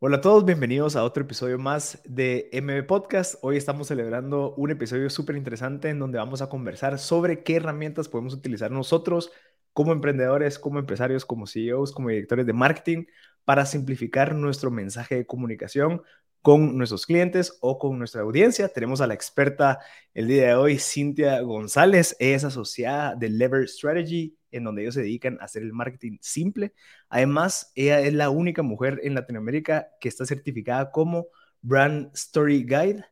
Hola a todos, bienvenidos a otro episodio más de MB Podcast. Hoy estamos celebrando un episodio súper interesante en donde vamos a conversar sobre qué herramientas podemos utilizar nosotros como emprendedores, como empresarios, como CEOs, como directores de marketing para simplificar nuestro mensaje de comunicación con nuestros clientes o con nuestra audiencia. Tenemos a la experta el día de hoy, Cintia González. es asociada de Lever Strategy en donde ellos se dedican a hacer el marketing simple. Además, ella es la única mujer en Latinoamérica que está certificada como Brand Story Guide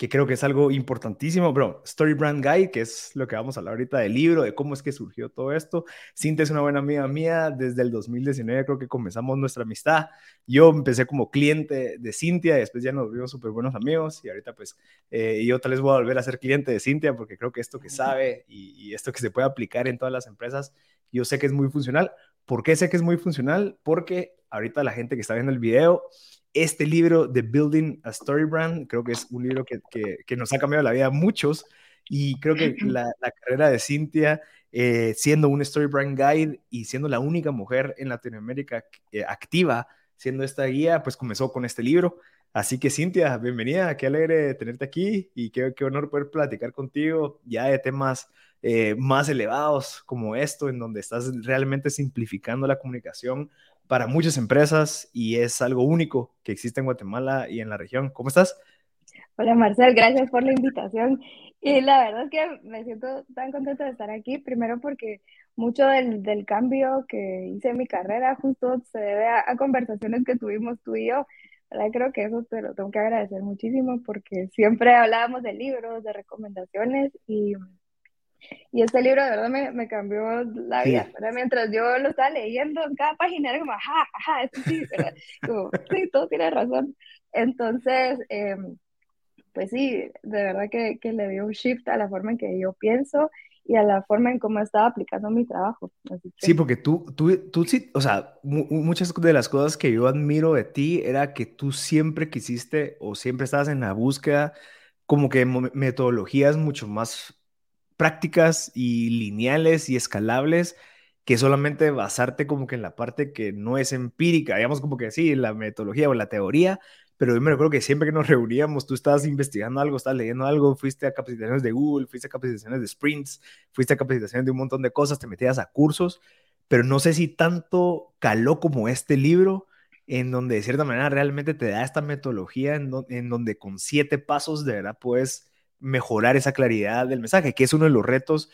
que creo que es algo importantísimo, bro. Story Brand Guide, que es lo que vamos a hablar ahorita del libro, de cómo es que surgió todo esto. Cintia es una buena amiga mía, desde el 2019 creo que comenzamos nuestra amistad. Yo empecé como cliente de Cintia, y después ya nos vimos súper buenos amigos, y ahorita pues eh, yo tal vez voy a volver a ser cliente de Cintia, porque creo que esto que sabe y, y esto que se puede aplicar en todas las empresas, yo sé que es muy funcional. ¿Por qué sé que es muy funcional? Porque ahorita la gente que está viendo el video este libro de Building a Story Brand, creo que es un libro que, que, nos ha cambiado la vida a muchos y creo que la, carrera de Cintia, eh, siendo un Story Brand Guide y siendo la única mujer en Latinoamérica eh, activa, siendo esta guía, pues comenzó con este libro. Así que Cintia, bienvenida, qué alegre tenerte aquí y qué, qué honor poder platicar contigo ya de temas eh, más elevados como esto, en donde estás realmente simplificando la comunicación para muchas empresas y es algo único que existe en Guatemala y en la región. ¿Cómo estás? Hola Marcel, gracias por la invitación. Y la verdad es que me siento tan contenta de estar aquí, primero porque mucho del, del cambio que hice en mi carrera justo se debe a, a, conversaciones que tuvimos tú y yo. ¿verdad? Creo que eso te lo tengo que agradecer muchísimo porque siempre hablábamos de libros, de recomendaciones y y este libro de verdad me, me cambió la vida. Mientras yo lo estaba leyendo en cada página, era como, ajá, ajá, esto sí, ¿verdad? Como, sí, todo tiene razón. Entonces, eh, pues sí, de verdad que, que, le dio un shift a la forma en que yo pienso y a la forma en cómo estaba aplicando mi trabajo. Sí, porque tú, tú, tú sí, o sea, muchas de las cosas que yo admiro de ti era que tú siempre quisiste o siempre estabas en la búsqueda como que metodologías mucho más prácticas y lineales y escalables que solamente basarte como que en la parte que no es empírica, digamos como que sí, la metodología o la teoría, pero yo me recuerdo que siempre que nos reuníamos, tú estabas investigando algo, estabas leyendo algo, fuiste a capacitaciones de Google, fuiste a capacitaciones de sprints, fuiste a capacitaciones de un montón de cosas, te metías a cursos, pero no sé si tanto caló como este libro, en donde de cierta manera realmente te da esta metodología en, en donde con siete pasos de verdad puedes mejorar esa claridad del mensaje, que es uno de los retos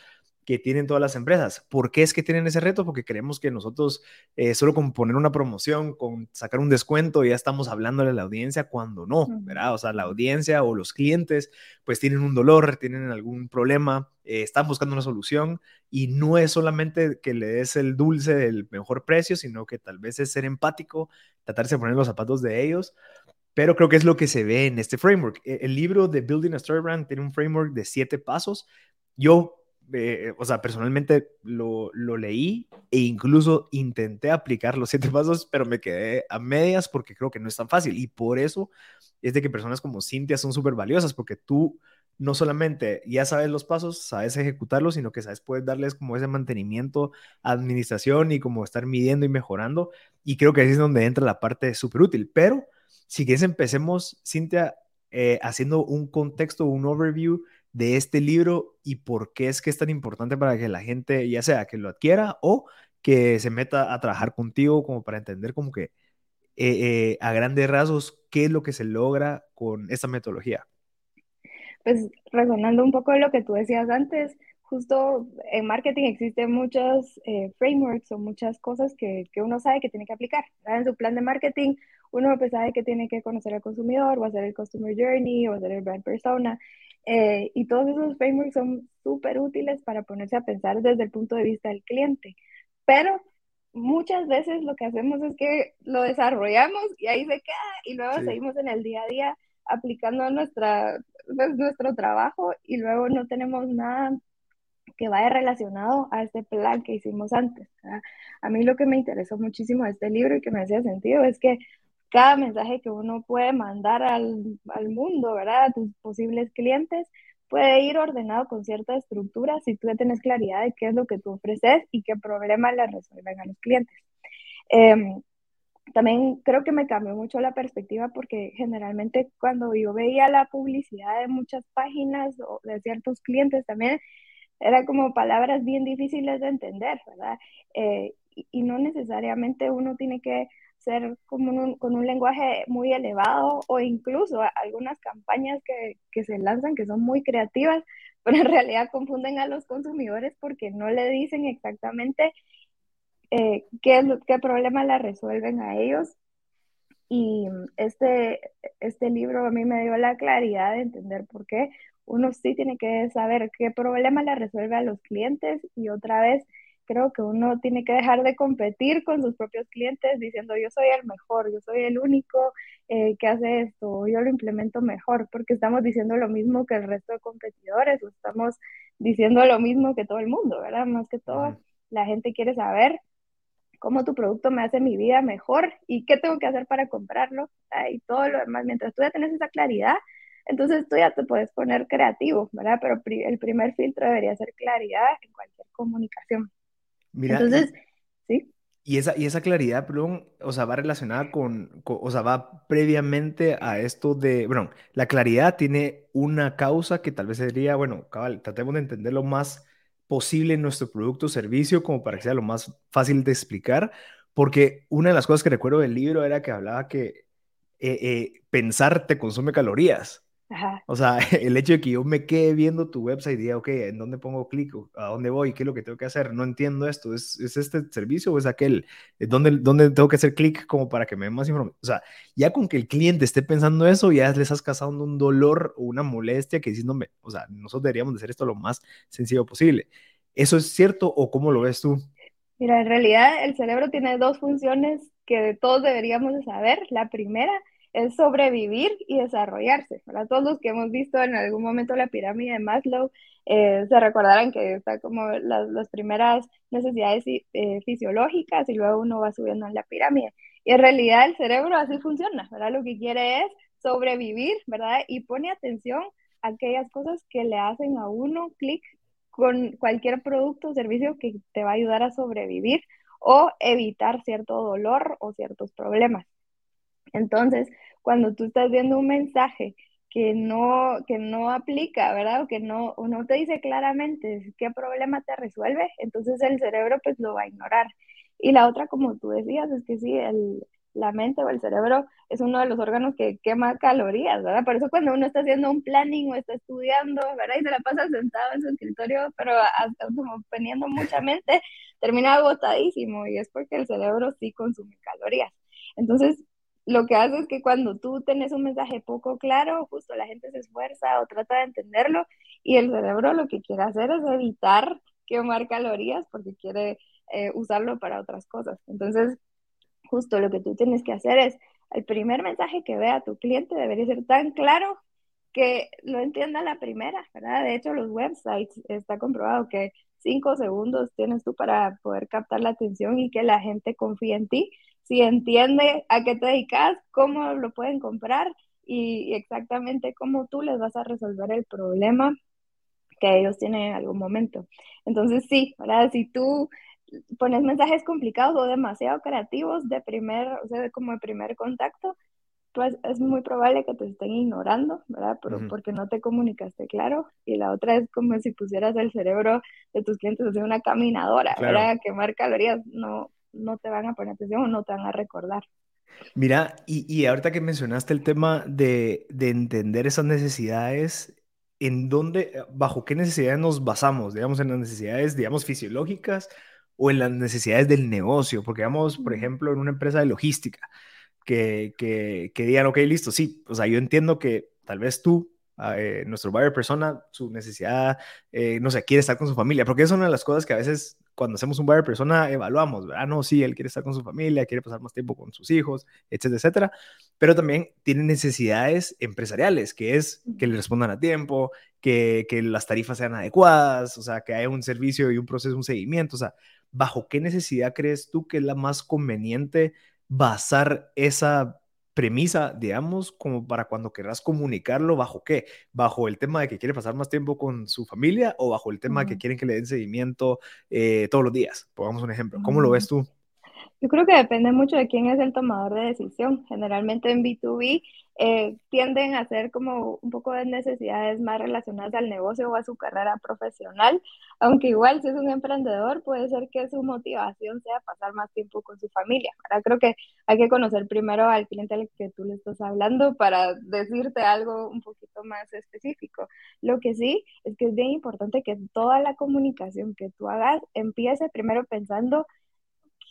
que tienen todas las empresas. ¿Por qué es que tienen ese reto? Porque creemos que nosotros eh, solo con poner una promoción, con sacar un descuento, ya estamos hablándole a la audiencia cuando no, ¿verdad? O sea, la audiencia o los clientes pues tienen un dolor, tienen algún problema, eh, están buscando una solución y no es solamente que le des el dulce del mejor precio, sino que tal vez es ser empático, tratarse de poner los zapatos de ellos pero creo que es lo que se ve en este framework. E, el libro de Building a Story Brand tiene un framework de siete pasos. Yo, eh, o sea, personalmente lo, lo, leí e incluso intenté aplicar los siete pasos, pero me quedé a medias porque creo que no es tan fácil. Y por eso es de que personas como Cintia son súper valiosas, porque tú no solamente ya sabes los pasos, sabes ejecutarlos, sino que sabes, puedes darles como ese mantenimiento, administración y como estar midiendo y mejorando. Y creo que ahí es donde entra la parte súper útil. Pero si quieres, empecemos, Cintia, eh, haciendo un contexto, un overview de este libro y por qué es que es tan importante para que la gente, ya sea que lo adquiera o que se meta a trabajar contigo, como para entender como que eh, eh, a grandes rasgos qué es lo que se logra con esta metodología. Pues resonando un poco de lo que tú decías antes, justo en marketing existen muchos frameworks o muchas cosas que, que, uno sabe que tiene que aplicar. En su plan de marketing uno pues sabe que tiene que conocer al consumidor, o hacer el customer journey, o hacer el brand persona, eh, y todos esos frameworks son súper útiles para ponerse a pensar desde el punto de vista del cliente. Pero muchas veces lo que hacemos es que lo desarrollamos y ahí se queda y luego seguimos en el día a día aplicando nuestra, pues, nuestro trabajo y luego no tenemos nada que vaya relacionado a este plan que hicimos antes. A mí lo que me interesó muchísimo de este libro y que me hacía sentido es que cada mensaje que uno puede mandar al, al mundo, ¿verdad? A tus posibles clientes, puede ir ordenado con cierta estructura si tú ya tienes claridad de qué es lo que tú ofreces y qué problema le resuelven a los clientes. Em, también creo que me cambió mucho la perspectiva porque generalmente cuando yo veía la publicidad de muchas páginas o de ciertos clientes también, era como palabras bien difíciles de entender, ¿verdad? Eh, y, no necesariamente uno tiene que ser como con un lenguaje muy elevado o incluso algunas campañas que, que se lanzan que son muy creativas, pero en realidad confunden a los consumidores porque no le dicen exactamente eh, qué, qué problema la resuelven a ellos. Y este, este libro a mí me dio la claridad de entender por qué uno sí tiene que saber qué problema le resuelve a los clientes y otra vez creo que uno tiene que dejar de competir con sus propios clientes diciendo yo soy el mejor, yo soy el único eh, que hace esto, yo lo implemento mejor, porque estamos diciendo lo mismo que el resto de competidores o estamos diciendo lo mismo que todo el mundo, ¿verdad? Más que todo, la gente quiere saber cómo tu producto me hace mi vida mejor y qué tengo que hacer para comprarlo y todo lo demás. Mientras tú ya tienes esa claridad, entonces tú ya te puedes poner creativo, ¿verdad? Pero el primer filtro debería ser claridad en cualquier comunicación. Mira, Entonces, sí. Y esa, y esa claridad, perdón, o sea, va relacionada con, o sea, va previamente a esto de, bueno, la claridad tiene una causa que tal vez sería, bueno, cabal, tratemos de entender lo más posible en nuestro producto o servicio como para que sea lo más fácil de explicar, porque una de las cosas que recuerdo del libro era que hablaba que eh, eh, pensar te consume calorías. O sea, el hecho de que yo me quede viendo tu website y diga, ok, ¿en dónde pongo clic? ¿A dónde voy? ¿Qué es lo que tengo que hacer? No entiendo esto. ¿Es, es este servicio o es aquel? ¿Dónde, ¿Dónde tengo que hacer clic como para que me den más información? O sea, ya con que el cliente esté pensando eso, ya les has causado un dolor o una molestia que diciéndome, o sea, nosotros deberíamos de hacer esto lo más sencillo posible. ¿Eso es cierto o cómo lo ves tú? Mira, en realidad el cerebro tiene dos funciones que todos deberíamos de saber. La primera es sobrevivir y desarrollarse. Para Todos los que hemos visto en algún momento la pirámide de Maslow eh, se recordarán que está como las, primeras necesidades eh, fisiológicas y luego uno va subiendo en la pirámide. Y en realidad el cerebro así funciona, ¿verdad? Lo que quiere es sobrevivir, ¿verdad? Y pone atención a aquellas cosas que le hacen a uno clic con cualquier producto o servicio que te va a ayudar a sobrevivir o evitar cierto dolor o ciertos problemas. Entonces, cuando tú estás viendo un mensaje que no, que no aplica, ¿verdad? O que no, no te dice claramente qué problema te resuelve, entonces el cerebro pues lo va a ignorar. Y la otra, como tú decías, es que sí, el, la mente o el cerebro es uno de los órganos que quema calorías, ¿verdad? Por eso cuando uno está haciendo un planning o está estudiando, ¿verdad? Y se la pasa sentado en su escritorio, pero como teniendo mucha mente, termina agotadísimo y es porque el cerebro sí consume calorías. Entonces, lo que hace es que cuando tú tienes un mensaje poco claro, justo la gente se esfuerza o trata de entenderlo y el cerebro lo que quiere hacer es evitar quemar calorías porque quiere eh, usarlo para otras cosas. Entonces, justo lo que tú tienes que hacer es, el primer mensaje que vea tu cliente debería ser tan claro que lo entienda la primera, ¿verdad? De hecho, los websites está comprobado que cinco segundos tienes tú para poder captar la atención y que la gente confíe en ti si entiende a qué te dedicas, cómo lo pueden comprar y, exactamente cómo tú les vas a resolver el problema que ellos tienen en algún momento. Entonces, sí, ¿verdad? Si tú pones mensajes complicados o demasiado creativos de primer, o sea, como de primer contacto, pues es muy probable que te estén ignorando, ¿verdad? Porque no te comunicaste claro. Y la otra es como si pusieras el cerebro de tus clientes en una caminadora, ¿verdad? Quemar calorías. No, no te van a poner atención o no te van a recordar. Mira, y, ahorita que mencionaste el tema de, entender esas necesidades, ¿en dónde, bajo qué necesidades nos basamos? Digamos, en las necesidades, digamos, fisiológicas o en las necesidades del negocio, porque digamos, por ejemplo, en una empresa de logística, que, que, que digan, ok, listo, sí, o sea, yo entiendo que tal vez tú eh, nuestro buyer persona, su necesidad, eh, no sé, quiere estar con su familia, porque es una de las cosas que a veces cuando hacemos un buyer persona evaluamos, ¿verdad? No, sí, él quiere estar con su familia, quiere pasar más tiempo con sus hijos, etcétera, etcétera, pero también tiene necesidades empresariales, que es que le respondan a tiempo, que, que las tarifas sean adecuadas, o sea, que haya un servicio y un proceso, un seguimiento, o sea, ¿bajo qué necesidad crees tú que es la más conveniente basar esa premisa, digamos, como para cuando querrás comunicarlo, ¿bajo qué? ¿Bajo el tema de que quiere pasar más tiempo con su familia o bajo el tema de que quieren que le den seguimiento eh, todos los días? Pongamos un ejemplo. ¿Cómo lo ves tú? Yo creo que depende mucho de quién es el tomador de decisión. Generalmente en B2B eh, tienden a ser como un poco de necesidades más relacionadas al negocio o a su carrera profesional, aunque igual si es un emprendedor puede ser que su motivación sea pasar más tiempo con su familia. Ahora creo que hay que conocer primero al cliente al que tú le estás hablando para decirte algo un poquito más específico. Lo que sí es que es bien importante que toda la comunicación que tú hagas empiece primero pensando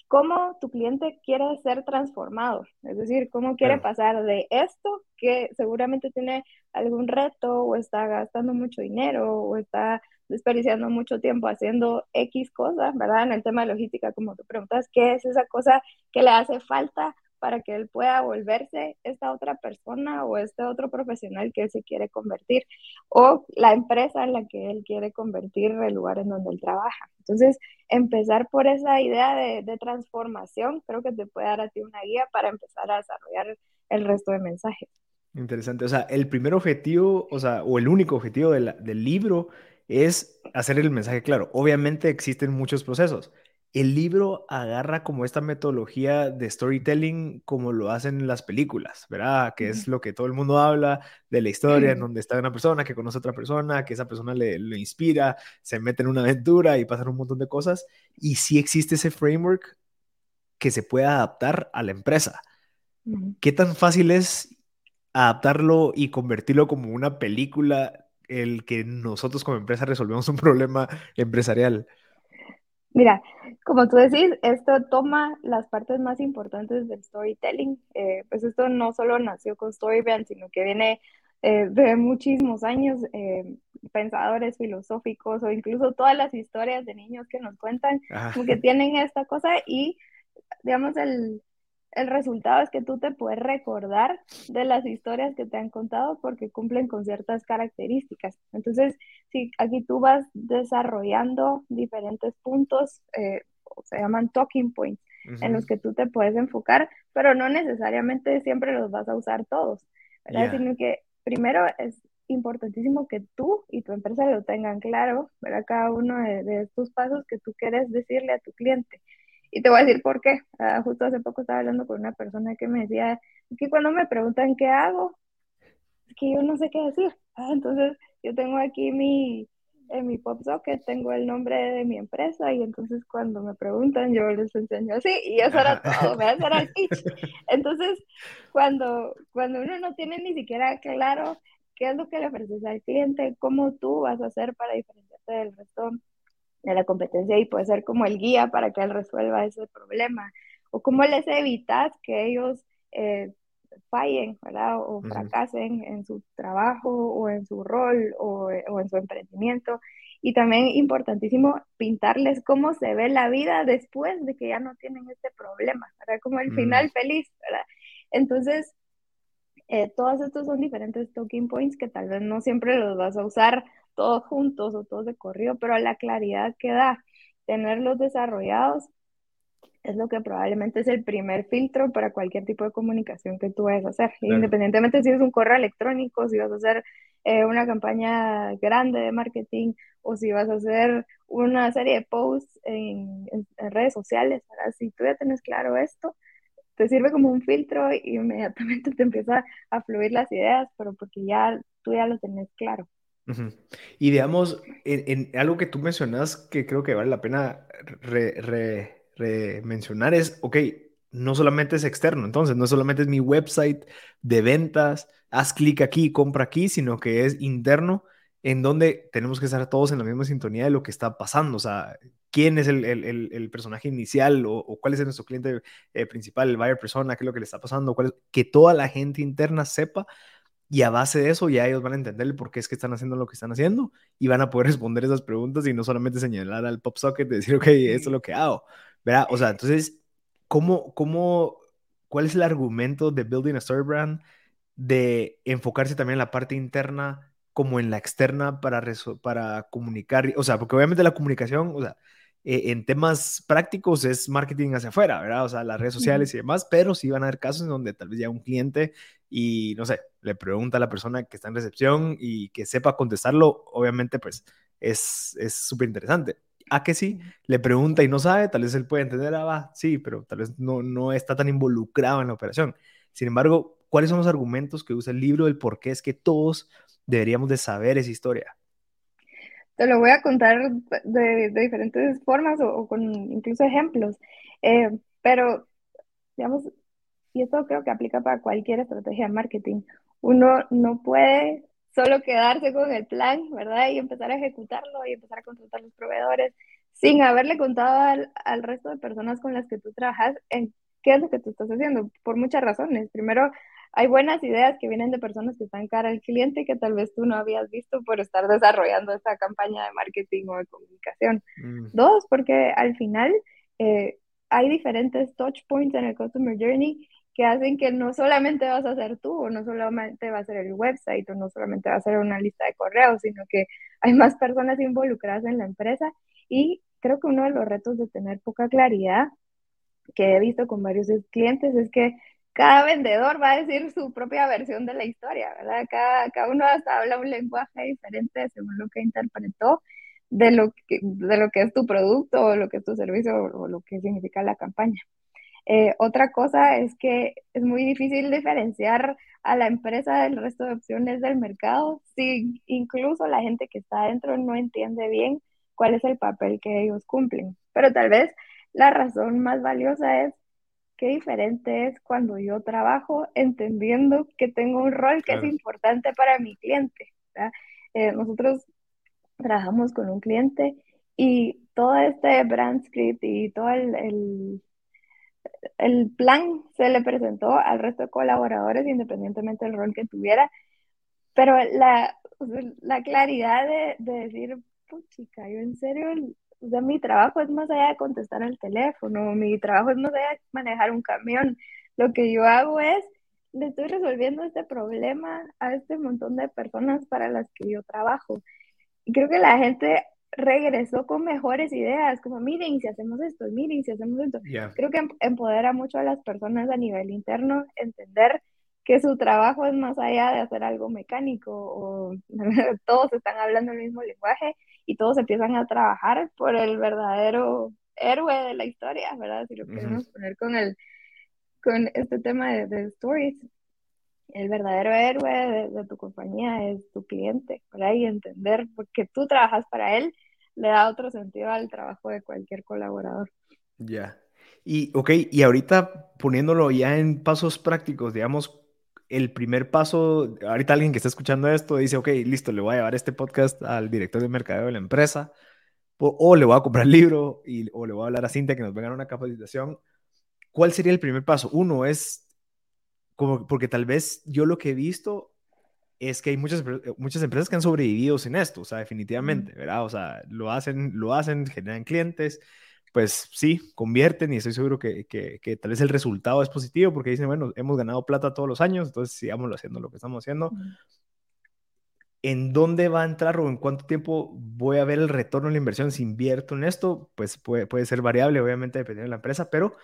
cómo tu cliente quiere ser transformado, es decir, cómo quiere pasar de esto que seguramente tiene algún reto o está gastando mucho dinero o está desperdiciando mucho tiempo haciendo X cosas, ¿verdad? En el tema de logística, como tú preguntas, ¿qué es esa cosa que le hace falta para que él pueda volverse esta otra persona o este otro profesional que él se quiere convertir o la empresa en la que él quiere convertir el lugar en donde él trabaja. Entonces, empezar por esa idea de, de transformación creo que te puede dar a ti una guía para empezar a desarrollar el resto de mensajes. Interesante. O sea, el primer objetivo, o sea, o el único objetivo del libro es hacer el mensaje claro. Obviamente existen muchos procesos el libro agarra como esta metodología de storytelling como lo hacen las películas, ¿verdad? Que es lo que todo el mundo habla de la historia, en donde está una persona que conoce a otra persona, que esa persona le, inspira, se mete en una aventura y pasan un montón de cosas. Y sí existe ese framework que se puede adaptar a la empresa. ¿Qué tan fácil es adaptarlo y convertirlo como una película el que nosotros como empresa resolvemos un problema empresarial? Mira, como tú decís, esto toma las partes más importantes del storytelling. Eh, pues esto no solo nació con Storybrand, sino que viene eh, de muchísimos años, eh, pensadores filosóficos o incluso todas las historias de niños que nos cuentan, como que tienen esta cosa y, digamos, el, el resultado es que tú te puedes recordar de las historias que te han contado porque cumplen con ciertas características. Entonces, si aquí tú vas desarrollando diferentes puntos, eh, se llaman talking points, en los que tú te puedes enfocar, pero no necesariamente siempre los vas a usar todos, ¿verdad? Sino que primero es importantísimo que tú y tu empresa lo tengan claro, ¿verdad? Cada uno de, de estos pasos que tú quieres decirle a tu cliente. Y te voy a decir por qué. Ah, justo hace poco estaba hablando con una persona que me decía, que cuando me preguntan qué hago, es que yo no sé qué decir. Ah, entonces yo tengo aquí mi, en mi pop socket, tengo el nombre de mi empresa y entonces cuando me preguntan yo les enseño así y eso era todo, me era el pitch. Entonces, cuando, cuando uno no tiene ni siquiera claro qué es lo que le ofreces al cliente, cómo tú vas a hacer para diferenciarte del resto de la competencia y puede ser como el guía para que él resuelva ese problema. O cómo les evitas que ellos eh, fallen, ¿verdad? O fracasen en su trabajo o en su rol o, o, en su emprendimiento. Y también importantísimo pintarles cómo se ve la vida después de que ya no tienen este problema, ¿verdad? Como el final feliz, ¿verdad? Entonces, eh, todos estos son diferentes talking points que tal vez no siempre los vas a usar todos juntos o todos de corrido, pero la claridad que da tenerlos desarrollados es lo que probablemente es el primer filtro para cualquier tipo de comunicación que tú vayas a hacer. Independientemente si es un correo electrónico, si vas a hacer eh, una campaña grande de marketing o si vas a hacer una serie de posts en, redes sociales. Si tú ya tienes claro esto, te sirve como un filtro y inmediatamente te empieza a fluir las ideas, pero porque ya tú ya lo tenés claro. Y digamos, en, algo que tú mencionas que creo que vale la pena re, mencionar es, ok, no solamente es externo, entonces no solamente es mi website de ventas, haz clic aquí, compra aquí, sino que es interno en donde tenemos que estar todos en la misma sintonía de lo que está pasando, o sea, quién es el, el, el personaje inicial o, cuál es nuestro cliente eh, principal, el buyer persona, qué es lo que le está pasando, que toda la gente interna sepa y a base de eso ya ellos van a entender el por qué es que están haciendo lo que están haciendo y van a poder responder esas preguntas y no solamente señalar al pop socket y decir, ok, esto es lo que hago, ¿verdad? O sea, entonces, ¿cómo, cómo, cuál es el argumento de Building a Story Brand de enfocarse también en la parte interna como en la externa para, para comunicar? O sea, porque obviamente la comunicación, o sea, eh, en temas prácticos es marketing hacia afuera, ¿verdad? O sea, las redes sociales y demás, pero sí van a haber casos en donde tal vez ya un cliente y, no sé, le pregunta a la persona que está en recepción y que sepa contestarlo, obviamente, pues es súper interesante. ¿a que sí? Le pregunta y no sabe, tal vez él puede entender, ah, va, sí, pero tal vez no, no está tan involucrado en la operación. Sin embargo, ¿cuáles son los argumentos que usa el libro del por qué es que todos deberíamos de saber esa historia? Te lo voy a contar de, diferentes formas o, con incluso ejemplos, eh, pero digamos, y esto creo que aplica para cualquier estrategia de marketing, uno no puede solo quedarse con el plan, ¿verdad? Y empezar a ejecutarlo y empezar a contratar los proveedores sin haberle contado al, al, resto de personas con las que tú trabajas qué es lo que tú estás haciendo, por muchas razones. Primero, hay buenas ideas que vienen de personas que están cara al cliente que tal vez tú no habías visto por estar desarrollando esta campaña de marketing o de comunicación. Mm. Dos, porque al final eh, hay diferentes touch points en el customer journey que hacen que no solamente vas a hacer tú, o no solamente va a ser el website, o no solamente va a ser una lista de correos, sino que hay más personas involucradas en la empresa. Y creo que uno de los retos de tener poca claridad que he visto con varios clientes es que cada vendedor va a decir su propia versión de la historia, ¿verdad? Cada, cada uno hasta habla un lenguaje diferente según lo que interpretó de lo que, de lo que es tu producto o lo que es tu servicio o, lo que significa la campaña. Eh, otra cosa es que es muy difícil diferenciar a la empresa del resto de opciones del mercado si incluso la gente que está adentro no entiende bien cuál es el papel que ellos cumplen. Pero tal vez la razón más valiosa es qué diferente es cuando yo trabajo entendiendo que tengo un rol que es importante para mi cliente. Eh, nosotros trabajamos con un cliente y todo este brand script y todo el, el, plan se le presentó al resto de colaboradores independientemente del rol que tuviera, pero la, la claridad de, de decir, chica, yo en serio o sea, mi trabajo es más allá de contestar el teléfono, mi trabajo es más allá de manejar un camión. Lo que yo hago es, le estoy resolviendo este problema a este montón de personas para las que yo trabajo. Y creo que la gente regresó con mejores ideas, como miren si hacemos esto, miren si hacemos esto. Creo que empodera mucho a las personas a nivel interno entender que su trabajo es más allá de hacer algo mecánico o todos están hablando el mismo lenguaje y todos empiezan a trabajar por el verdadero héroe de la historia, ¿verdad? Si lo queremos poner con el con este tema de, stories, el verdadero héroe de, tu compañía es tu cliente, ¿verdad? Y entender porque tú trabajas para él le da otro sentido al trabajo de cualquier colaborador. Ya. Y, ok, y ahorita poniéndolo ya en pasos prácticos, digamos, el primer paso, ahorita alguien que está escuchando esto dice, ok, listo, le voy a llevar este podcast al director de mercadeo de la empresa, o, le voy a comprar el libro, y, o le voy a hablar a Cintia que nos venga a una capacitación. ¿Cuál sería el primer paso? Uno es, como, porque tal vez yo lo que he visto es que hay muchas, muchas empresas que han sobrevivido sin esto, o sea, definitivamente, ¿verdad? O sea, lo hacen, lo hacen, generan clientes, pues sí, convierten y estoy seguro que, que, tal vez el resultado es positivo porque dicen, bueno, hemos ganado plata todos los años, entonces sigámoslo haciendo lo que estamos haciendo. ¿En dónde va a entrar o en cuánto tiempo voy a ver el retorno de la inversión si invierto en esto? Pues puede, puede ser variable, obviamente, dependiendo de la empresa, pero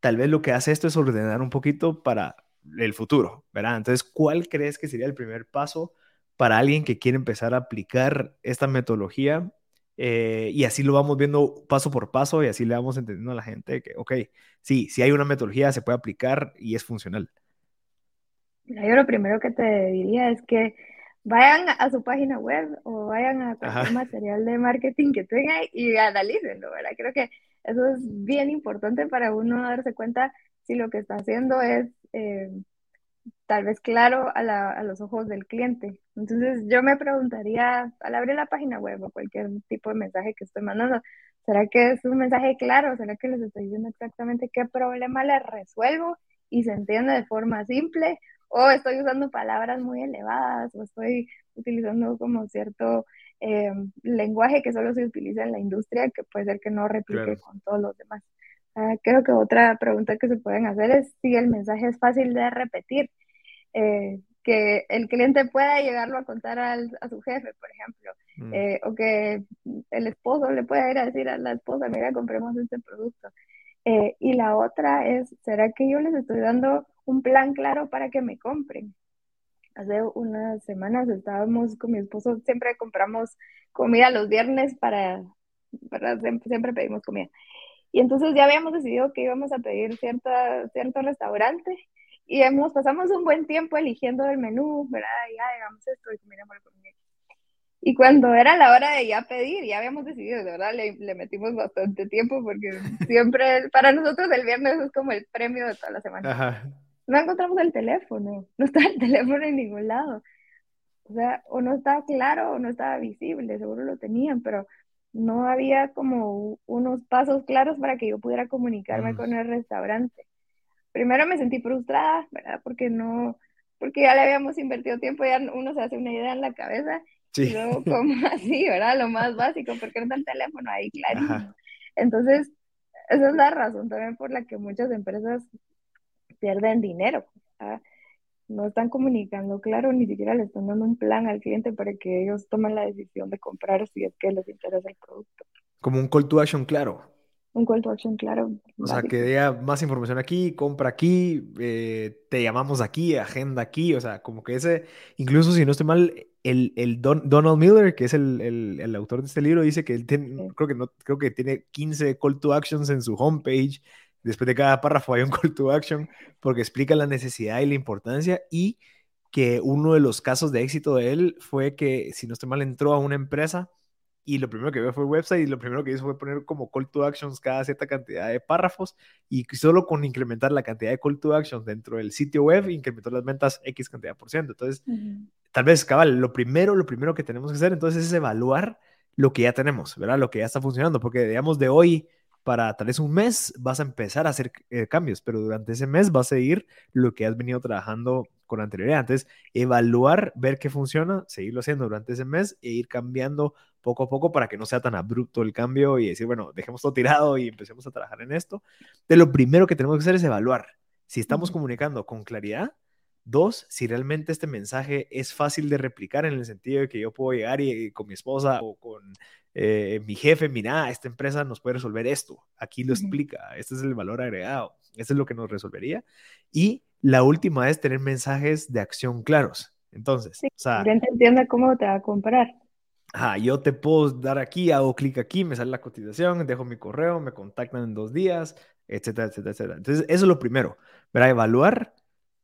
tal vez lo que hace esto es ordenar un poquito para el futuro, ¿verdad? Entonces, ¿cuál crees que sería el primer paso para alguien que quiere empezar a aplicar esta metodología eh, y así lo vamos viendo paso por paso y así le vamos entendiendo a la gente que, ok, sí, si hay una metodología, se puede aplicar y es funcional. yo lo primero que te diría es que vayan a su página web o vayan a cualquier material de marketing que tengan y analícenlo, ¿verdad? Creo que eso es bien importante para uno darse cuenta si lo que está haciendo es eh, tal vez claro a, los ojos del cliente. Entonces yo me preguntaría, al abrir la página web o cualquier tipo de mensaje que estoy mandando, ¿será que es un mensaje claro? ¿Será que les estoy diciendo exactamente qué problema les resuelvo y se entiende de forma simple? ¿O estoy usando palabras muy elevadas? ¿O estoy utilizando como cierto eh, lenguaje que solo se utiliza en la industria que puede ser que no replique con todos los demás? Ah, creo que otra pregunta que se pueden hacer es si el mensaje es fácil de repetir eh, que el cliente pueda llegarlo a contar al, a su jefe, por ejemplo, mm. eh, o que el esposo le pueda ir a decir a la esposa, mira, compremos este producto. Eh, y la otra es, ¿será que yo les estoy dando un plan claro para que me compren? Hace unas semanas estábamos con mi esposo, siempre compramos comida los viernes para ¿verdad? Siempre, pedimos comida. Y entonces ya habíamos decidido que íbamos a pedir cierta, cierto restaurante y nos pasamos un buen tiempo eligiendo el menú, ¿verdad? Ya digamos esto y combinamos comida. Y cuando era la hora de ya pedir, ya habíamos decidido, de verdad, le, le, metimos bastante tiempo porque siempre, para nosotros el viernes es como el premio de toda la semana. Ajá. No encontramos el teléfono, no está el teléfono en ningún lado. O sea, o no estaba claro o no estaba visible, seguro lo tenían, pero no había como unos pasos claros para que yo pudiera comunicarme mm. con el restaurante. Primero me sentí frustrada, ¿verdad? Porque no, porque ya le habíamos invertido tiempo, ya uno se hace una idea en la cabeza Sí. como así, ¿verdad? Lo más básico, porque no está el teléfono ahí, clarísimo. Entonces, esa es la razón también por la que muchas empresas pierden dinero. No están comunicando claro, ni siquiera le están dando un plan al cliente para que ellos tomen la decisión de comprar si es que les interesa el producto. Como un call to action claro un call to action, claro. O sea, que dé más información aquí, compra aquí, eh, te llamamos aquí, agenda aquí, o sea, como que ese, incluso si no estoy mal, el, el Donald Miller, que es el, el, autor de este libro, dice que él tiene, creo, que no, creo que tiene 15 call to actions en su homepage, después de cada párrafo hay un call to action, porque explica la necesidad y la importancia y que uno de los casos de éxito de él fue que, si no estoy mal, entró a una empresa y lo primero que vio fue el website y lo primero que hizo fue poner como call to actions cada cierta cantidad de párrafos y solo con incrementar la cantidad de call to actions dentro del sitio web incrementó las ventas X cantidad por ciento. Entonces, tal vez, cabal, lo primero, lo primero que tenemos que hacer entonces es evaluar lo que ya tenemos, ¿verdad? Lo que ya está funcionando, porque digamos de hoy para tal vez un mes vas a empezar a hacer eh, cambios, pero durante ese mes vas a seguir lo que has venido trabajando con anterioridad. Entonces, evaluar, ver qué funciona, seguirlo haciendo durante ese mes e ir cambiando poco a poco para que no sea tan abrupto el cambio y decir, bueno, dejemos todo tirado y empecemos a trabajar en esto. De lo primero que tenemos que hacer es evaluar si estamos comunicando con claridad. Dos, si realmente este mensaje es fácil de replicar en el sentido de que yo puedo llegar y, con mi esposa o con eh, mi jefe, mira, esta empresa nos puede resolver esto. Aquí lo explica. Este es el valor agregado. Este es lo que nos resolvería. Y la última es tener mensajes de acción claros. Entonces, o sea, entiende cómo te va a comprar yo te puedo dar aquí, hago clic aquí, me sale la cotización, dejo mi correo, me contactan en dos días, etcétera, etcétera, etcétera. Entonces, eso es lo primero, ¿verdad? Evaluar,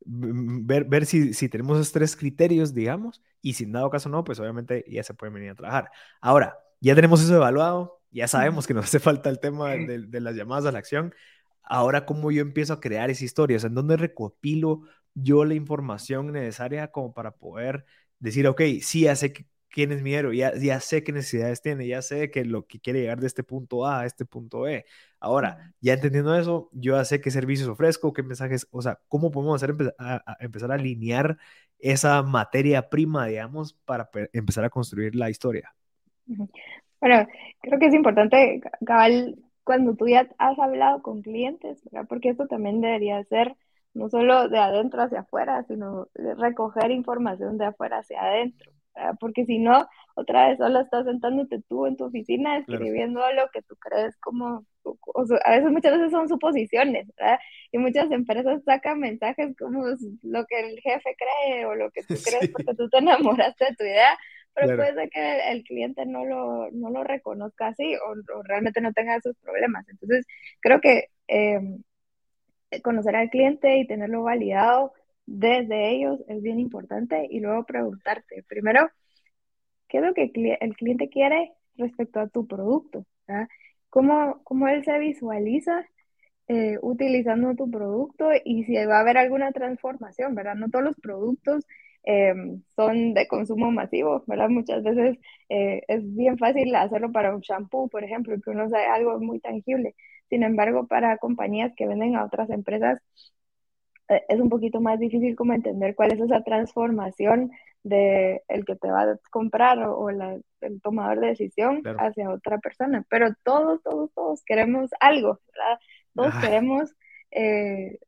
ver, ver si, si tenemos esos tres criterios, digamos, y si en dado caso no, pues obviamente ya se pueden venir a trabajar. Ahora, ya tenemos eso evaluado, ya sabemos que nos hace falta el tema de, de las llamadas a la acción. Ahora, ¿cómo yo empiezo a crear esa historia? O sea, ¿en dónde recopilo yo la información necesaria como para poder decir, ok, sí, ya sé que quién es mi héroe, ya, ya sé qué necesidades tiene, ya sé que lo que quiere llegar de este punto A a este punto E. Ahora, ya entendiendo eso, yo ya sé qué servicios ofrezco, qué mensajes, o sea, cómo podemos hacer a, empezar a alinear esa materia prima, digamos, para empezar a construir la historia. Bueno, creo que es importante, cabal, cuando tú ya has hablado con clientes, ¿verdad? porque esto también debería ser no solo de adentro hacia afuera, sino recoger información de afuera hacia adentro. Porque si no, otra vez solo estás sentándote tú en tu oficina escribiendo lo que tú crees como, a veces muchas veces son suposiciones, ¿verdad? Y muchas empresas sacan mensajes como lo que el jefe cree o lo que tú crees porque tú te enamoraste de tu idea, pero puede ser que el cliente no lo, no lo reconozca así o, realmente no tenga esos problemas. Entonces, creo que em, conocer al cliente y tenerlo validado desde ellos es bien importante y luego preguntarte, primero, ¿qué es lo que el cliente quiere respecto a tu producto? ¿Cómo, ¿Cómo, él se visualiza eh, utilizando tu producto y si va a haber alguna transformación, ¿verdad? No todos los productos em, son de consumo masivo, ¿verdad? Muchas veces eh, es bien fácil hacerlo para un shampoo, por ejemplo, que uno sabe algo muy tangible. Sin embargo, para compañías que venden a otras empresas, es un poquito más difícil como entender cuál es esa transformación de el que te va a comprar o, el tomador de decisión hacia otra persona. Pero todos, todos, todos queremos algo, ¿verdad? Todos queremos eh,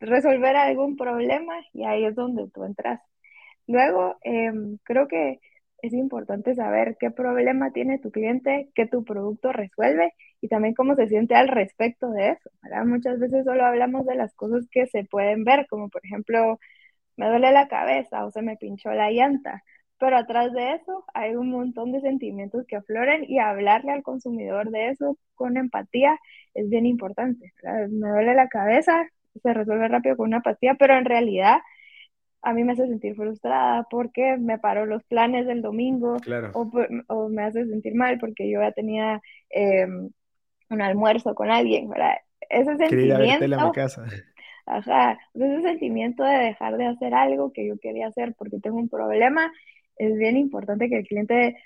resolver algún problema y ahí es donde tú entras. Luego, em, creo que es importante saber qué problema tiene tu cliente, qué tu producto resuelve y también cómo se siente al respecto de eso. Muchas veces solo hablamos de las cosas que se pueden ver, como por ejemplo, me duele la cabeza o se me pinchó la llanta, pero atrás de eso hay un montón de sentimientos que afloren y hablarle al consumidor de eso con empatía es bien importante. Me duele la cabeza, se resuelve rápido con una pastilla, pero en realidad a mí me hace sentir frustrada porque me paró los planes del domingo o, me hace sentir mal porque yo ya tenía em, un almuerzo con alguien, ¿verdad? Ese sentimiento... a mi casa. Ajá, ese sentimiento de dejar de hacer algo que yo quería hacer porque tengo un problema, es bien importante que el cliente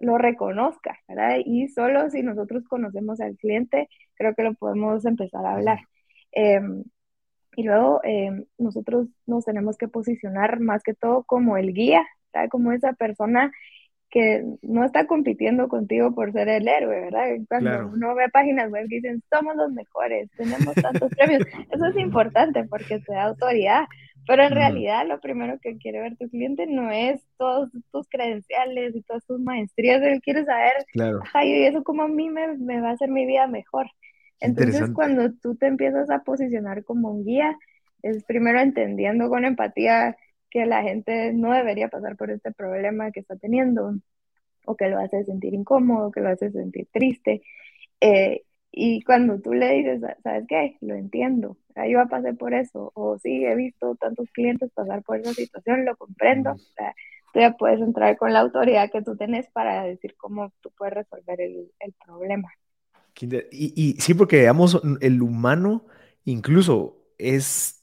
lo reconozca, ¿verdad? Y solo si nosotros conocemos al cliente, creo que lo podemos empezar a hablar. Em, y luego em, nosotros nos tenemos que posicionar más que todo como el guía, ¿verdad? Como esa persona que no está compitiendo contigo por ser el héroe, ¿verdad? Cuando uno ve páginas web que dicen, somos los mejores, tenemos tantos premios, eso es importante porque te da autoridad, pero en realidad lo primero que quiere ver tu cliente no es todos tus credenciales y todas tus maestrías, él quiere saber, claro. y eso como a mí me, me, va a hacer mi vida mejor. Entonces cuando tú te empiezas a posicionar como un guía, es primero entendiendo con empatía que la gente no debería pasar por este problema que está teniendo, o que lo hace sentir incómodo, que lo hace sentir triste. Eh, y cuando tú le dices, ¿sabes qué? Lo entiendo, yo a pasar por eso, o sí, he visto tantos clientes pasar por esa situación, lo comprendo, o sea, tú ya puedes entrar con la autoridad que tú tenés para decir cómo tú puedes resolver el, el problema. Y, y, sí, porque digamos, el humano incluso es,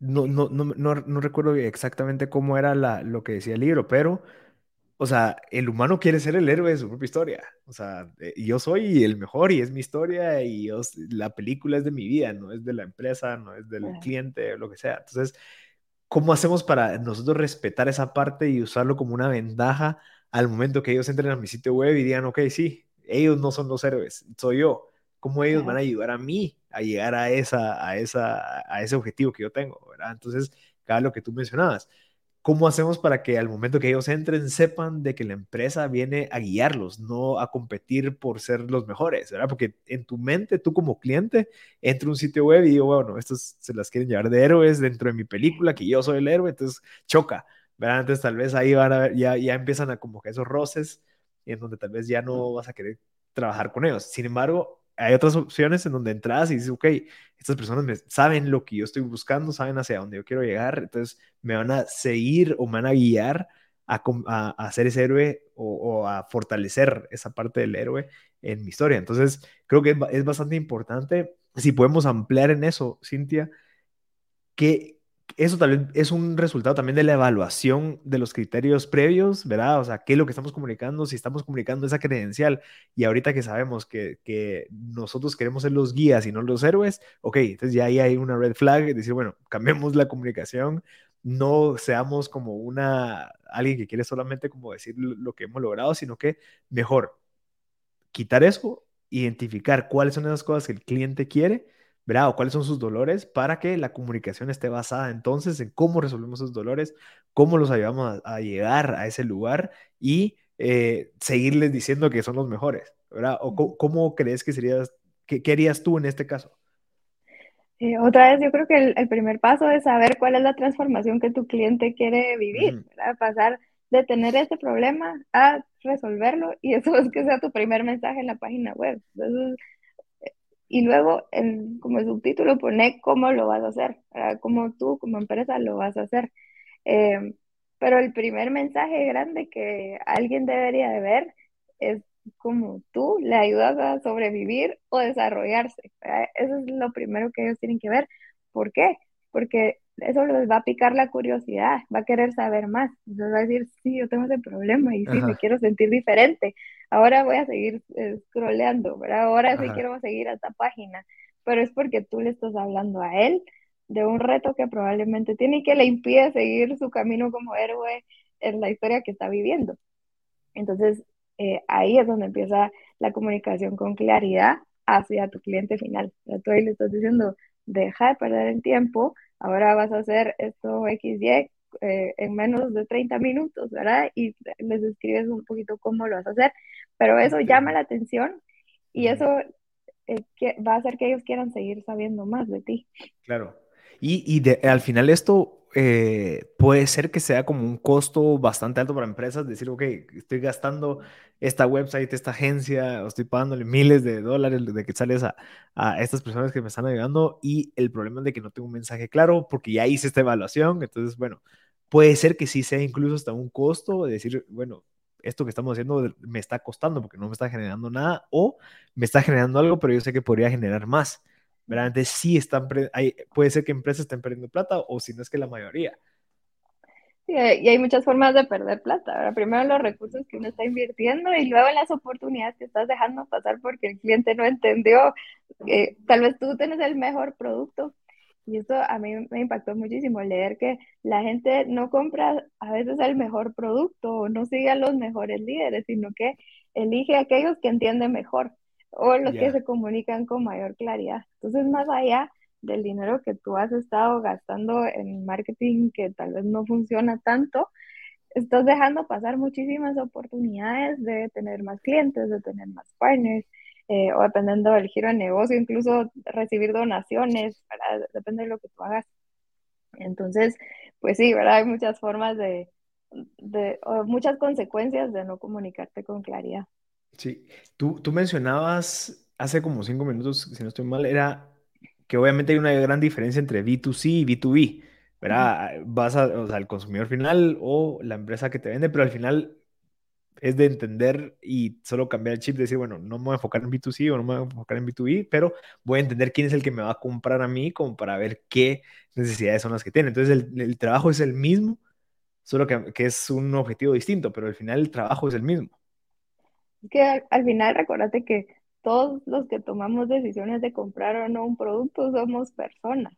no, no, no, no, recuerdo exactamente cómo era la, lo que decía el libro, pero o sea, el humano quiere ser el héroe de su propia historia. O sea, eh, yo soy el mejor y es mi historia y la película es de mi vida, no es de la empresa, no es del cliente, lo que sea. Entonces, ¿cómo hacemos para nosotros respetar esa parte y usarlo como una ventaja al momento que ellos entren a mi sitio web y digan, ok, sí, ellos no son los héroes, soy yo. ¿Cómo ellos van a ayudar a mí a llegar a, esa, a, esa, a ese objetivo que yo tengo? ¿verdad? Entonces, cada lo que tú mencionabas ¿Cómo hacemos para que al momento que ellos entren sepan de que la empresa viene a guiarlos, no a competir por ser los mejores, ¿verdad? Porque en tu mente, tú como cliente, entra un sitio web y digo, bueno, estos se las quieren llevar de héroes dentro de mi película, que yo soy el héroe, entonces choca, ¿verdad? Entonces tal vez ahí van a ver, ya, ya empiezan a como que esos roces en donde tal vez ya no vas a querer trabajar con ellos. Sin embargo, hay otras opciones en donde entras y dices, ok, estas personas me, saben lo que yo estoy buscando, saben hacia dónde yo quiero llegar, entonces me van a seguir o me van a guiar a, a, ser ese héroe o, a fortalecer esa parte del héroe en mi historia. Entonces, creo que es, es bastante importante, si podemos ampliar en eso, Cintia, que, eso tal vez es un resultado también de la evaluación de los criterios previos, ¿verdad? O sea, qué es lo que estamos comunicando, si estamos comunicando esa credencial y ahorita que sabemos que, que nosotros queremos ser los guías y no los héroes, ok, entonces ya ahí hay una red flag, decir, bueno, cambiemos la comunicación, no seamos como una, alguien que quiere solamente como decir lo que hemos logrado, sino que mejor quitar eso, identificar cuáles son esas cosas que el cliente quiere ¿verdad? O cuáles son sus dolores para que la comunicación esté basada entonces en cómo resolvemos esos dolores, cómo los ayudamos a, llegar a ese lugar y eh, seguirles diciendo que son los mejores, ¿verdad? ¿O cómo, crees que serías, qué, harías tú en este caso? Eh, otra vez, yo creo que el, primer paso es saber cuál es la transformación que tu cliente quiere vivir, ¿verdad? Pasar de tener este problema a resolverlo y eso es que sea tu primer mensaje en la página web. Entonces, y luego, en, como subtítulo, pone cómo lo vas a hacer, cómo tú como empresa lo vas a hacer. Em, pero el primer mensaje grande que alguien debería de ver es cómo tú le ayudas a sobrevivir o desarrollarse. Eso es lo primero que ellos tienen que ver. ¿Por qué? Porque eso les va a picar la curiosidad, va a querer saber más. Entonces va a decir, sí, yo tengo ese problema y sí, me quiero sentir diferente. Ahora voy a seguir eh, scrolleando, ¿verdad? Ahora sí quiero seguir a esta página. Pero es porque tú le estás hablando a él de un reto que probablemente tiene y que le impide seguir su camino como héroe en la historia que está viviendo. Entonces, eh, ahí es donde empieza la comunicación con claridad hacia tu cliente final. Tú ahí le estás diciendo, deja de perder el tiempo, ahora vas a hacer esto XY eh, en menos de 30 minutos, ¿verdad? Y les escribes un poquito cómo lo vas a hacer, pero eso llama la atención y eso eh, va a hacer que ellos quieran seguir sabiendo más de ti. Claro. Y, y al final esto eh, puede ser que sea como un costo bastante alto para empresas, decir, ok, estoy gastando esta website, esta agencia, estoy pagándole miles de dólares de que sales a, a estas personas que me están ayudando y el problema es de que no tengo un mensaje claro porque ya hice esta evaluación, entonces, bueno, puede ser que sí sea incluso hasta un costo de decir, bueno, esto que estamos haciendo me está costando porque no me está generando nada o me está generando algo, pero yo sé que podría generar más. Verdaderamente sí están, hay, puede ser que empresas estén perdiendo plata o si no es que la mayoría. Sí, y hay muchas formas de perder plata. Primero los recursos que uno está invirtiendo y luego las oportunidades que estás dejando pasar porque el cliente no entendió. que tal vez tú tienes el mejor producto, y esto a mí me impactó muchísimo, leer que la gente no compra a veces el mejor producto o no sigue a los mejores líderes, sino que elige a aquellos que entienden mejor o los que se comunican con mayor claridad. Entonces, más allá del dinero que tú has estado gastando en marketing que tal vez no funciona tanto, estás dejando pasar muchísimas oportunidades de tener más clientes, de tener más partners, eh, o dependiendo del giro de negocio, incluso recibir donaciones, depende de lo que tú hagas. Entonces, pues sí, ¿verdad? Hay muchas formas de, de o muchas consecuencias de no comunicarte con claridad. Sí, tú, tú mencionabas hace como cinco minutos, si no estoy mal, era que obviamente hay una gran diferencia entre B2C y B2B, ¿verdad? Vas a, o sea, al consumidor final o la empresa que te vende, pero al final es de entender y solo cambiar el chip, decir, bueno, no me voy a enfocar en B2C o no me voy a enfocar en B2B, pero voy a entender quién es el que me va a comprar a mí como para ver qué necesidades son las que tiene. Entonces el, trabajo es el mismo, solo que, que, es un objetivo distinto, pero al final el trabajo es el mismo. Que al, al final, recuérdate que todos los que tomamos decisiones de comprar o no un producto somos personas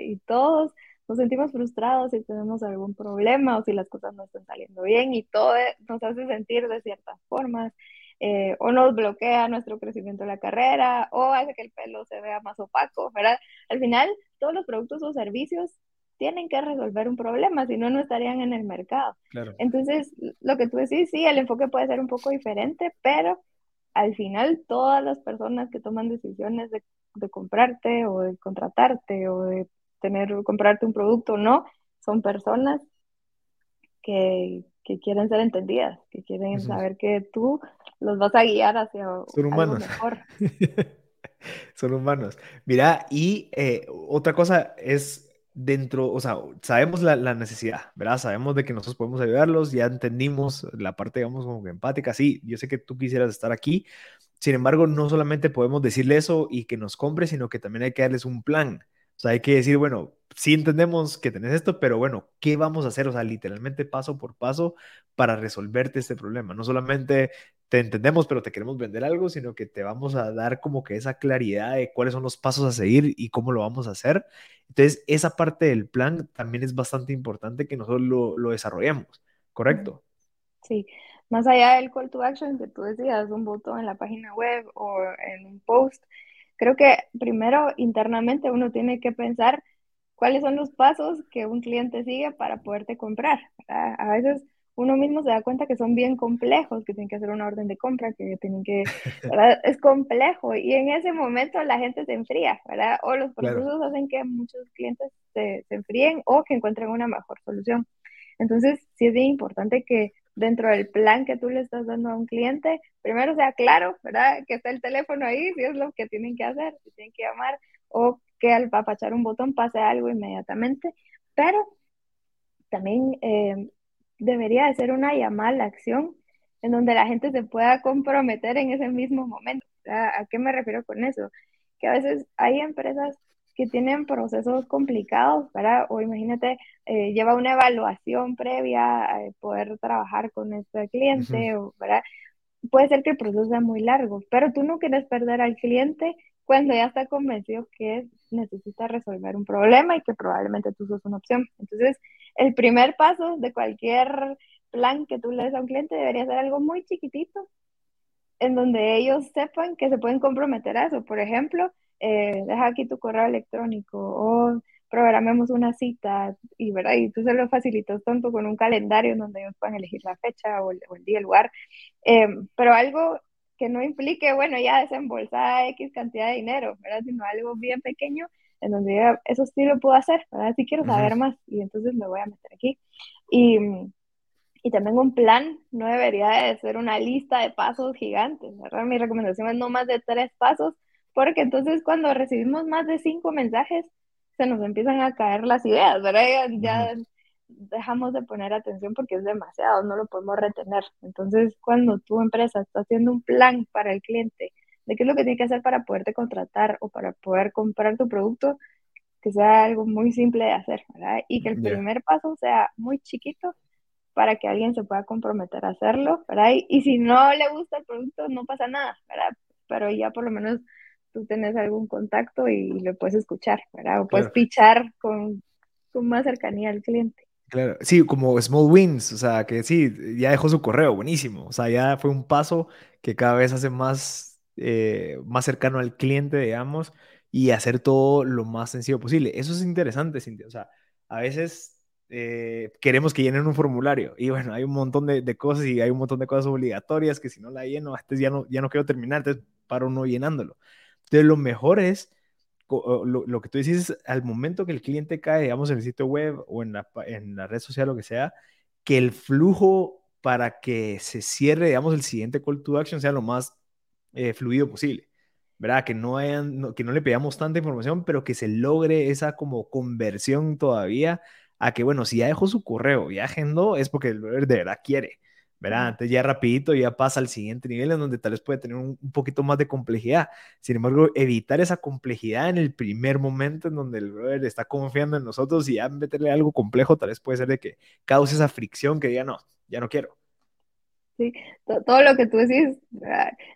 y todos nos sentimos frustrados si tenemos algún problema o si las cosas no están saliendo bien y todo e, nos hace sentir de ciertas formas. Eh, o nos bloquea nuestro crecimiento en la carrera, o hace que el pelo se vea más opaco, ¿verdad? Al final, todos los productos o servicios tienen que resolver un problema, si no, no estarían en el mercado. Entonces, lo que tú decís, sí, el enfoque puede ser un poco diferente, pero al final todas las personas que toman decisiones de, de comprarte o de contratarte o de tener, comprarte un producto o no, son personas que, que quieren ser entendidas, que quieren saber que tú los vas a guiar hacia son humanos. mejor. son humanos. Mira, y eh, otra cosa es dentro, o sea, sabemos la, necesidad, ¿verdad? Sabemos de que nosotros podemos ayudarlos, ya entendimos la parte, digamos, como empática, sí, yo sé que tú quisieras estar aquí, sin embargo, no solamente podemos decirle eso y que nos compre, sino que también hay que darles un plan, o sea, hay que decir, bueno, sí entendemos que tenés esto, pero bueno, ¿qué vamos a hacer? O sea, literalmente paso por paso para resolverte este problema. No solamente te entendemos, pero te queremos vender algo, sino que te vamos a dar como que esa claridad de cuáles son los pasos a seguir y cómo lo vamos a hacer. Entonces, esa parte del plan también es bastante importante que nosotros lo, lo desarrollemos, ¿correcto? Sí, más allá del call to action que tú decías, un botón en la página web o en un post, Creo que primero internamente uno tiene que pensar cuáles son los pasos que un cliente sigue para poderte comprar. A veces uno mismo se da cuenta que son bien complejos, que tienen que hacer una orden de compra, que tienen que, ¿verdad? Es complejo y en ese momento la gente se enfría, ¿verdad? O los procesos hacen que muchos clientes se, se enfríen o que encuentren una mejor solución. Entonces, sí es bien importante que dentro del plan que tú le estás dando a un cliente, primero sea claro, ¿verdad? Que está el teléfono ahí, si es lo que tienen que hacer, si tienen que llamar o que al papachar un botón pase algo inmediatamente, pero también eh, debería de ser una llamada a la acción en donde la gente se pueda comprometer en ese mismo momento. ¿A qué me refiero con eso? Que a veces hay empresas que tienen procesos complicados, ¿verdad? O imagínate, eh, lleva una evaluación previa a poder trabajar con este cliente, ¿verdad? Puede ser que el proceso sea muy largo, pero tú no quieres perder al cliente cuando ya está convencido que necesita resolver un problema y que probablemente tú sos una opción. Entonces, el primer paso de cualquier plan que tú le des a un cliente debería ser algo muy chiquitito, en donde ellos sepan que se pueden comprometer a eso. Por ejemplo, eh, deja aquí tu correo electrónico o programemos una cita y, ¿verdad? y tú se lo facilitas tanto con un calendario en donde ellos puedan elegir la fecha o el, día, el lugar, em, pero algo que no implique, bueno, ya desembolsar X cantidad de dinero, ¿verdad? Sino algo bien pequeño en donde diga, eso sí lo puedo hacer, ¿verdad? Sí quiero saber más y entonces me voy a meter aquí. Y, y también un plan no debería de ser una lista de pasos gigantes, ¿verdad? Mi recomendación es no más de tres pasos, porque entonces cuando recibimos más de cinco mensajes, se nos empiezan a caer las ideas, ¿verdad? Ya, dejamos de poner atención porque es demasiado, no lo podemos retener. Entonces, cuando tu empresa está haciendo un plan para el cliente de qué es lo que tiene que hacer para poderte contratar o para poder comprar tu producto, que sea algo muy simple de hacer, ¿verdad? Y que el primer paso sea muy chiquito para que alguien se pueda comprometer a hacerlo, ¿verdad? Y, si no le gusta el producto, no pasa nada, ¿verdad? Pero ya por lo menos tú tenés algún contacto y lo puedes escuchar, ¿verdad? O puedes pichar con, con más cercanía al cliente. Claro, sí, como small wins, o sea, que sí, ya dejó su correo, buenísimo, o sea, ya fue un paso que cada vez hace más, eh, más cercano al cliente, digamos, y hacer todo lo más sencillo posible. Eso es interesante, Cintia, o sea, a veces eh, queremos que llenen un formulario y bueno, hay un montón de, de, cosas y hay un montón de cosas obligatorias que si no la lleno, ya no, ya no quiero terminar, entonces paro no llenándolo. Entonces, lo mejor es lo, que tú dices, al momento que el cliente cae, digamos, en el sitio web o en la, en la red social, lo que sea, que el flujo para que se cierre, digamos, el siguiente call to action sea lo más eh, fluido posible. ¿Verdad? Que no, hayan, que no le pidamos tanta información, pero que se logre esa como conversión todavía a que, bueno, si ya dejó su correo y agendó, es porque el de verdad quiere. ¿Verdad? Entonces ya rapidito ya pasa al siguiente nivel en donde tal vez puede tener un, poquito más de complejidad. Sin embargo, evitar esa complejidad en el primer momento en donde el brother está confiando en nosotros y ya meterle algo complejo, tal vez puede ser de que cause esa fricción que diga, no, ya no quiero. Sí, todo lo que tú decís,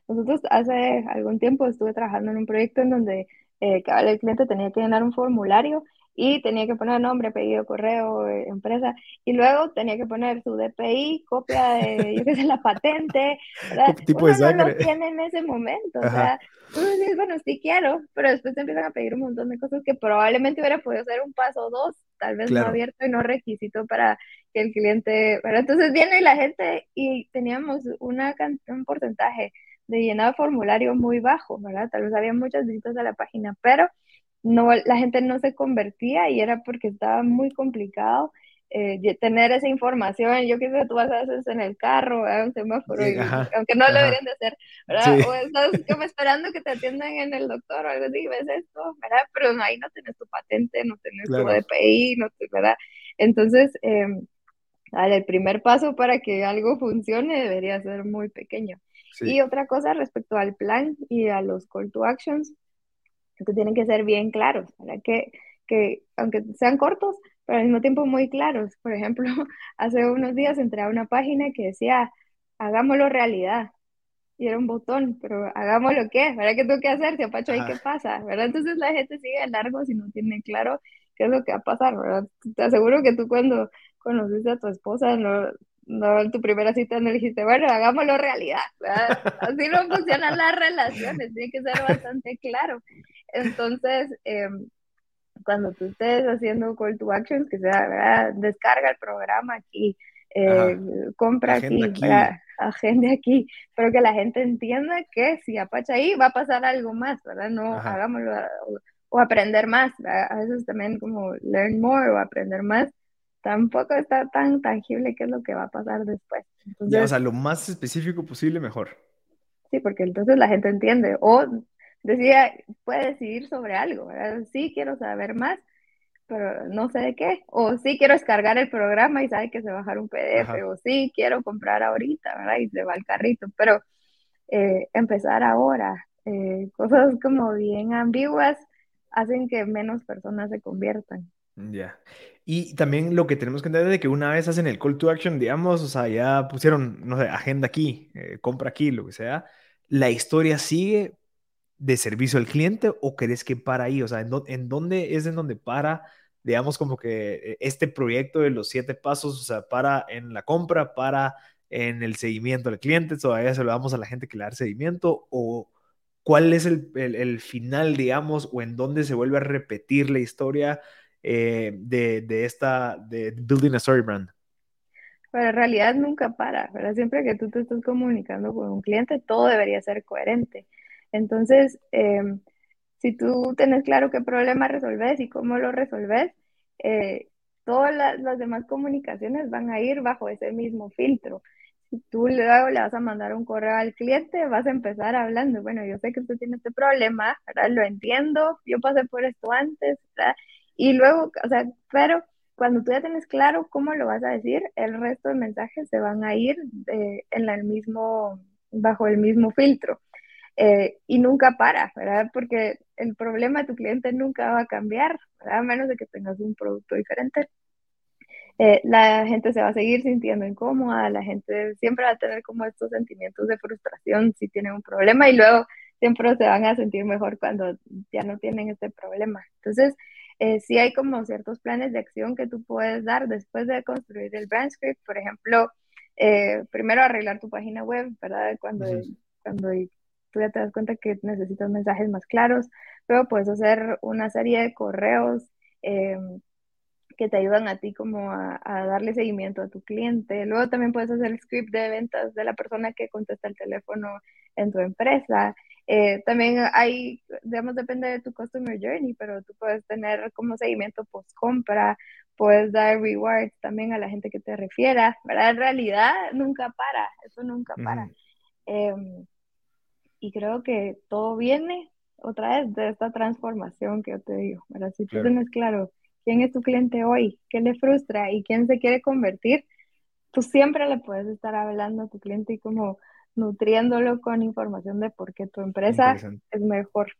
nosotros hace algún tiempo estuve trabajando en un proyecto en donde eh, cada el cliente tenía que llenar un formulario y tenía que poner nombre, apellido, correo, eh, empresa, y luego tenía que poner su DPI, copia de, yo qué sé, la patente, ¿verdad? tipo de no lo tiene en ese momento, o sea, tú dices, bueno, sí quiero, pero después te empiezan a pedir un montón de cosas que probablemente hubiera podido ser un paso dos, tal vez no abierto y no requisito para que el cliente, pero entonces viene la gente y teníamos una un porcentaje de llenado de formulario muy bajo, ¿verdad? Tal vez había muchas visitas a la página, pero no, la gente no se convertía y era porque estaba muy complicado eh, tener esa información. Yo qué sé, tú vas a hacer en el carro, a un semáforo, aunque no lo deberían de hacer, ¿verdad? O estás como esperando que te atiendan en el doctor o algo así, ves esto, ¿verdad? Pero ahí no tienes tu patente, no tienes tu DPI, no te, ¿verdad? Entonces, eh, el primer paso para que algo funcione debería ser muy pequeño. Y otra cosa respecto al plan y a los call to actions, que tienen que ser bien claros, ¿verdad? Que, que aunque sean cortos, pero al mismo tiempo muy claros. Por ejemplo, hace unos días entré a una página que decía, hagámoslo realidad. Y era un botón, pero hagámoslo qué, ¿verdad? ¿Qué tengo que hacer? Si apacho ahí, ¿qué pasa? ¿Verdad? Entonces la gente sigue largo si no tiene claro qué es lo que va a pasar, ¿verdad? Te aseguro que tú cuando conociste a tu esposa no, no en tu primera cita no dijiste, bueno, hagámoslo realidad. ¿verdad? Así no funcionan las relaciones, tiene que ser bastante claro. Entonces, em, cuando tú estés haciendo call to actions, que sea, ¿verdad? descarga el programa aquí, eh, compra aquí, agenda aquí, pero que la gente entienda que si apacha ahí va a pasar algo más, ¿verdad? No hagámoslo o, aprender más, a veces también como learn more o aprender más, tampoco está tan tangible qué es lo que va a pasar después. o sea, lo más específico posible, mejor. Sí, porque entonces la gente entiende. O decía, puede decidir sobre algo, ¿verdad? Sí, quiero saber más, pero no sé de qué. O sí, quiero descargar el programa y sabe que se bajar un PDF. O sí, quiero comprar ahorita, ¿verdad? Y se va al carrito. Pero eh, empezar ahora, eh, cosas como bien ambiguas, hacen que menos personas se conviertan. Ya. Y también lo que tenemos que entender es que una vez hacen el call to action, digamos, o sea, ya pusieron, no sé, agenda aquí, eh, compra aquí, lo que sea, la historia sigue de servicio al cliente o crees que para ahí? O sea, ¿en, dónde es en donde para, digamos, como que eh, este proyecto de los siete pasos, o sea, para en la compra, para en el seguimiento al cliente, todavía se lo damos a la gente que le da seguimiento o cuál es el, el, final, digamos, o en dónde se vuelve a repetir la historia eh, de, de, esta, de Building a Story Brand? Pero en realidad nunca para, ¿verdad? Siempre que tú te estás comunicando con un cliente, todo debería ser coherente. Entonces, em, si tú tienes claro qué problema resolves y cómo lo resolves, eh, todas las, demás comunicaciones van a ir bajo ese mismo filtro. Si tú luego le vas a mandar un correo al cliente, vas a empezar hablando, bueno, yo sé que usted tiene este problema. Lo entiendo, yo pasé por esto antes. Y luego, o sea, pero cuando tú ya tienes claro cómo lo vas a decir, el resto de mensajes se van a ir en el mismo, bajo el mismo filtro. Eh, y nunca para, ¿verdad? Porque el problema de tu cliente nunca va a cambiar, ¿verdad? A menos de que tengas un producto diferente. Eh, la gente se va a seguir sintiendo incómoda, la gente siempre va a tener como estos sentimientos de frustración si tienen un problema y luego siempre se van a sentir mejor cuando ya no tienen este problema. Entonces, eh, sí hay como ciertos planes de acción que tú puedes dar después de construir el brand script, por ejemplo, eh, primero arreglar tu página web, ¿verdad? Cuando, cuando ya te das cuenta que necesitas mensajes más claros, luego puedes hacer una serie de correos em, que te ayudan a ti como a, darle seguimiento a tu cliente. Luego también puedes hacer el script de ventas de la persona que contesta el teléfono en tu empresa. Eh, también hay, digamos, depende de tu customer journey, pero tú puedes tener como seguimiento post compra, puedes dar rewards también a la gente que te refiera, ¿verdad? En realidad nunca para, eso nunca para. Y creo que todo viene otra vez de esta transformación que yo te digo, ¿verdad? Si tú tienes claro quién es tu cliente hoy, qué le frustra y quién se quiere convertir, tú siempre le puedes estar hablando a tu cliente y como nutriéndolo con información de por qué tu empresa es mejor.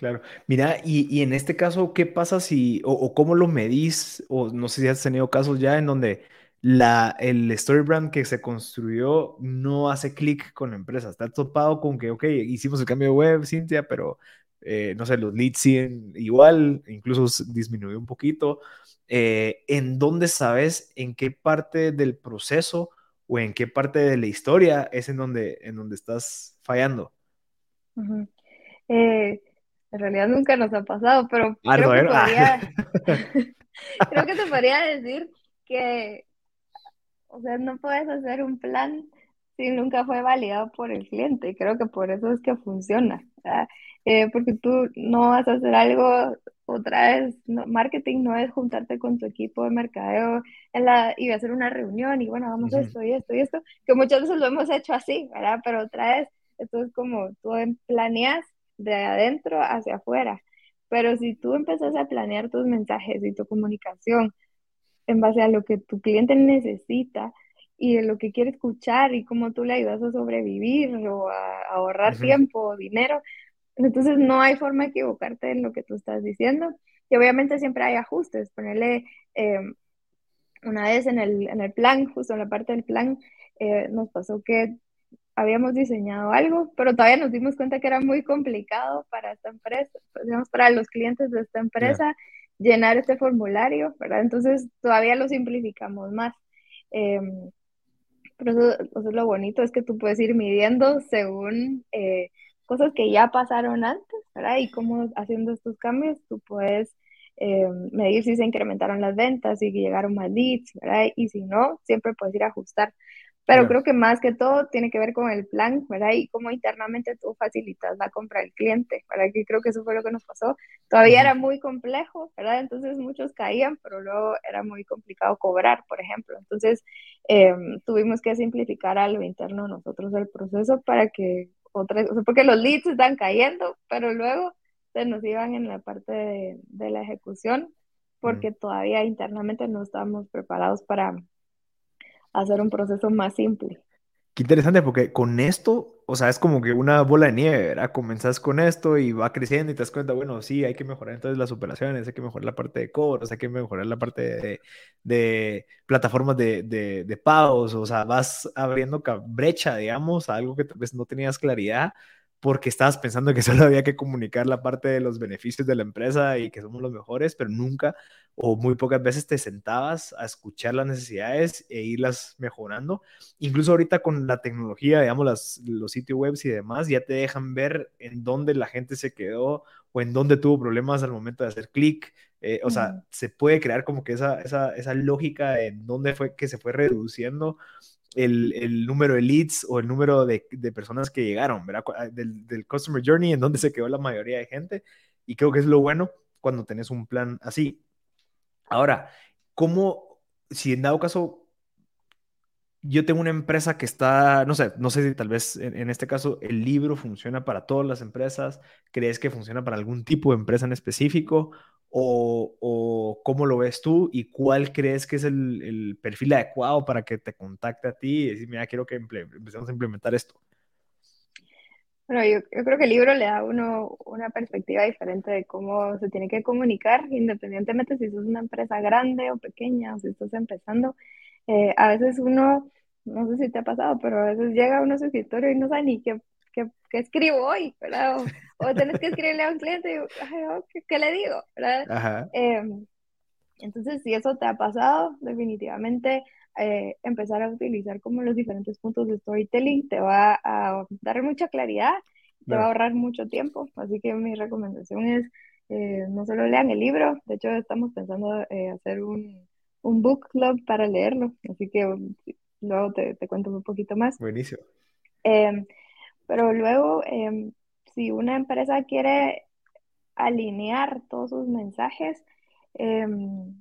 Claro. Mira, y, en este caso, ¿qué pasa si, o, cómo lo medís, o no sé si has tenido casos ya en donde la, el story brand que se construyó no hace clic con la empresa? Está topado con que, ok, hicimos el cambio de web, Cintia, pero eh, no sé, los leads siguen igual, incluso disminuyó un poquito. Eh, ¿En dónde sabes en qué parte del proceso o en qué parte de la historia es en donde, en donde estás fallando? Eh, en realidad nunca nos ha pasado, pero ah, creo, que podría, creo que te podría decir que, o sea, no puedes hacer un plan si nunca fue validado por el cliente. Creo que por eso es que funciona. Eh, porque tú no vas a hacer algo otra vez, marketing no es juntarte con tu equipo de mercadeo en la, y hacer una reunión y bueno, vamos a esto y esto y esto, que muchas veces lo hemos hecho así, ¿verdad? Pero otra vez, esto es como tú planeas de adentro hacia afuera. Pero si tú empiezas a planear tus mensajes y tu comunicación en base a lo que tu cliente necesita y de lo que quiere escuchar y cómo tú le ayudas a sobrevivir o a ahorrar tiempo o dinero, entonces no hay forma de equivocarte en lo que tú estás diciendo. Y obviamente siempre hay ajustes. Ponerle em, una vez en el, en el plan, justo en la parte del plan, eh, nos pasó que habíamos diseñado algo, pero todavía nos dimos cuenta que era muy complicado para esta empresa, pues, digamos, para los clientes de esta empresa, llenar este formulario, ¿verdad? Entonces todavía lo simplificamos más. Em, pero eso, es lo bonito, es que tú puedes ir midiendo según eh, cosas que ya pasaron antes, ¿verdad? Y cómo haciendo estos cambios tú puedes eh, medir si se incrementaron las ventas, si llegaron más leads, ¿verdad? Y si no, siempre puedes ir a ajustar. Pero creo que más que todo tiene que ver con el plan, ¿verdad? Y cómo internamente tú facilitas la compra del cliente, ¿verdad? Que creo que eso fue lo que nos pasó. Todavía era muy complejo, ¿verdad? Entonces muchos caían, pero luego era muy complicado cobrar, por ejemplo. Entonces eh, tuvimos que simplificar a lo interno nosotros el proceso para que otras, porque los leads están cayendo, pero luego se nos iban en la parte de, la ejecución porque todavía internamente no estábamos preparados para hacer un proceso más simple. Qué interesante, porque con esto, o sea, es como que una bola de nieve, ¿verdad? Comenzas con esto y va creciendo y te das cuenta, bueno, sí, hay que mejorar entonces las operaciones, hay que mejorar la parte de cobros, hay que mejorar la parte de, plataformas de, de, pagos, o sea, vas abriendo brecha, digamos, a algo que tal vez no tenías claridad porque estabas pensando que solo había que comunicar la parte de los beneficios de la empresa y que somos los mejores, pero nunca o muy pocas veces te sentabas a escuchar las necesidades e irlas mejorando. Incluso ahorita con la tecnología, digamos, las, los sitios web y demás, ya te dejan ver en dónde la gente se quedó o en dónde tuvo problemas al momento de hacer clic. Eh, o sea, se puede crear como que esa, esa, esa lógica en dónde fue que se fue reduciendo el, el, número de leads o el número de, de personas que llegaron, ¿verdad? Del, del, Customer Journey, en donde se quedó la mayoría de gente. Y creo que es lo bueno cuando tenés un plan así. Ahora, ¿cómo, si en dado caso yo tengo una empresa que está, no sé, no sé si tal vez en, este caso el libro funciona para todas las empresas, ¿crees que funciona para algún tipo de empresa en específico? ¿O, cómo lo ves tú? ¿Y cuál crees que es el, perfil adecuado para que te contacte a ti y decir, mira, quiero que empecemos a implementar esto? Bueno, yo, yo, creo que el libro le da uno una perspectiva diferente de cómo se tiene que comunicar, independientemente si sos una empresa grande o pequeña o si estás empezando. Eh, a veces uno, no sé si te ha pasado, pero a veces llega uno a su escritorio y no sabe ni qué, qué, qué escribo hoy, ¿verdad? O, o, tenés que escribirle a un cliente y, ay, oh, ¿qué, ¿qué, le digo? ¿verdad? Eh, entonces, si eso te ha pasado, definitivamente eh, empezar a utilizar como los diferentes puntos de storytelling te va a dar mucha claridad, te va a ahorrar mucho tiempo. Así que mi recomendación es, eh, no solo lean el libro, de hecho estamos pensando eh, hacer un, un book club para leerlo, así que um, luego te, te, cuento un poquito más. Buenísimo. Em, pero luego, em, si una empresa quiere alinear todos sus mensajes, em,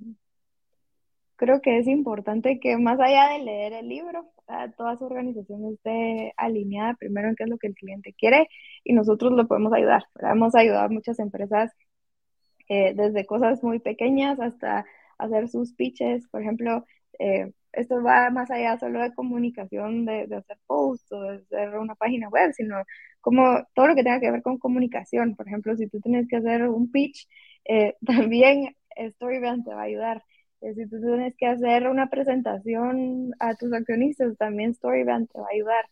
creo que es importante que más allá de leer el libro, toda su organización esté alineada primero en qué es lo que el cliente quiere y nosotros lo podemos ayudar. Hemos ayudado a muchas empresas eh, desde cosas muy pequeñas hasta hacer sus pitches, por ejemplo, eh, esto va más allá solo de comunicación, de, de, hacer posts o de hacer una página web, sino como todo lo que tenga que ver con comunicación. Por ejemplo, si tú tienes que hacer un pitch, eh, también Storybrand te va a ayudar. Eh, si tú tienes que hacer una presentación a tus accionistas, también Storybrand te va a ayudar.